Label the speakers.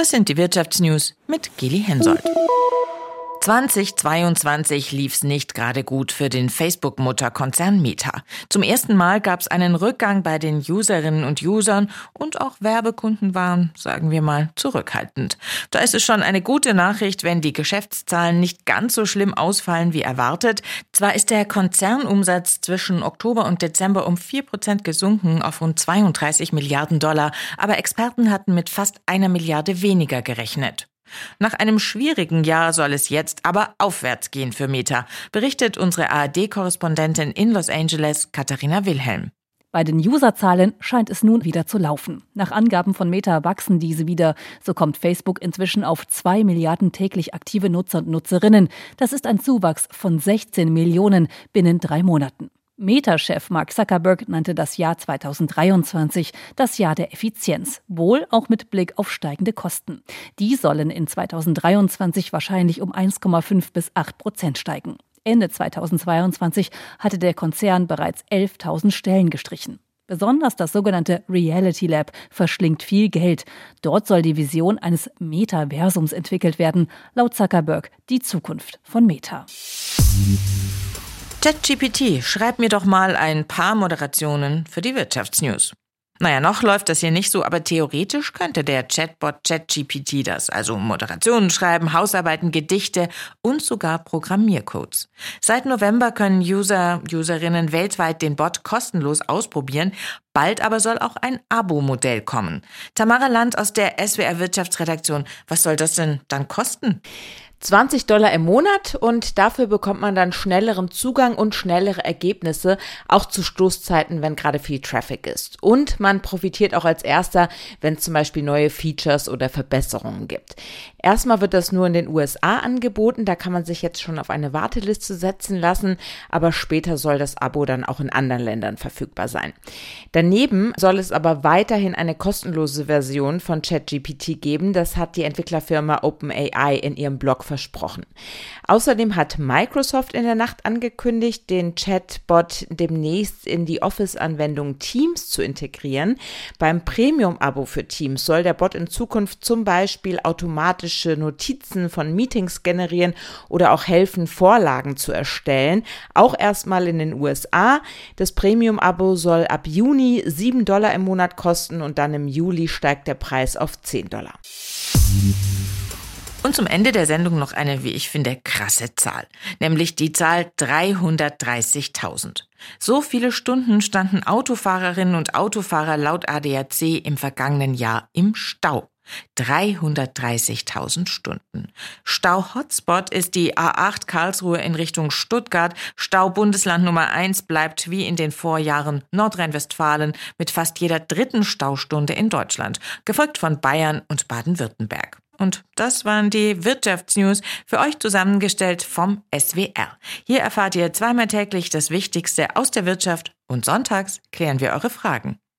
Speaker 1: Das sind die Wirtschaftsnews mit Geli Hensoldt. 2022 lief's nicht gerade gut für den Facebook-Mutterkonzern Meta. Zum ersten Mal gab's einen Rückgang bei den Userinnen und Usern und auch Werbekunden waren, sagen wir mal, zurückhaltend. Da ist es schon eine gute Nachricht, wenn die Geschäftszahlen nicht ganz so schlimm ausfallen wie erwartet. Zwar ist der Konzernumsatz zwischen Oktober und Dezember um vier Prozent gesunken auf rund 32 Milliarden Dollar, aber Experten hatten mit fast einer Milliarde weniger gerechnet. Nach einem schwierigen Jahr soll es jetzt aber aufwärts gehen für Meta, berichtet unsere ARD-Korrespondentin in Los Angeles, Katharina Wilhelm.
Speaker 2: Bei den Userzahlen scheint es nun wieder zu laufen. Nach Angaben von Meta wachsen diese wieder. So kommt Facebook inzwischen auf zwei Milliarden täglich aktive Nutzer und Nutzerinnen. Das ist ein Zuwachs von 16 Millionen binnen drei Monaten. Meta-Chef Mark Zuckerberg nannte das Jahr 2023 das Jahr der Effizienz, wohl auch mit Blick auf steigende Kosten. Die sollen in 2023 wahrscheinlich um 1,5 bis 8 Prozent steigen. Ende 2022 hatte der Konzern bereits 11.000 Stellen gestrichen. Besonders das sogenannte Reality Lab verschlingt viel Geld. Dort soll die Vision eines Metaversums entwickelt werden, laut Zuckerberg die Zukunft von Meta.
Speaker 1: ChatGPT, schreib mir doch mal ein paar Moderationen für die Wirtschaftsnews. Naja, noch läuft das hier nicht so, aber theoretisch könnte der Chatbot ChatGPT das, also Moderationen schreiben, Hausarbeiten, Gedichte und sogar Programmiercodes. Seit November können User, Userinnen weltweit den Bot kostenlos ausprobieren. Bald aber soll auch ein Abo-Modell kommen. Tamara Land aus der SWR Wirtschaftsredaktion, was soll das denn dann kosten?
Speaker 3: 20 Dollar im Monat und dafür bekommt man dann schnelleren Zugang und schnellere Ergebnisse, auch zu Stoßzeiten, wenn gerade viel Traffic ist. Und man profitiert auch als erster, wenn es zum Beispiel neue Features oder Verbesserungen gibt. Erstmal wird das nur in den USA angeboten, da kann man sich jetzt schon auf eine Warteliste setzen lassen, aber später soll das Abo dann auch in anderen Ländern verfügbar sein. Daneben soll es aber weiterhin eine kostenlose Version von ChatGPT geben, das hat die Entwicklerfirma OpenAI in ihrem Blog versprochen. Außerdem hat Microsoft in der Nacht angekündigt, den Chatbot demnächst in die Office-Anwendung Teams zu integrieren. Beim Premium-Abo für Teams soll der Bot in Zukunft zum Beispiel automatische Notizen von Meetings generieren oder auch helfen, Vorlagen zu erstellen. Auch erstmal in den USA. Das Premium-Abo soll ab Juni 7 Dollar im Monat kosten und dann im Juli steigt der Preis auf 10 Dollar.
Speaker 1: Und zum Ende der Sendung noch eine, wie ich finde, krasse Zahl, nämlich die Zahl 330.000. So viele Stunden standen Autofahrerinnen und Autofahrer laut ADAC im vergangenen Jahr im Stau. 330.000 Stunden. Stau-Hotspot ist die A8 Karlsruhe in Richtung Stuttgart. Stau-Bundesland Nummer 1 bleibt wie in den Vorjahren Nordrhein-Westfalen mit fast jeder dritten Staustunde in Deutschland, gefolgt von Bayern und Baden-Württemberg. Und das waren die Wirtschaftsnews für euch zusammengestellt vom SWR. Hier erfahrt ihr zweimal täglich das Wichtigste aus der Wirtschaft und sonntags klären wir eure Fragen.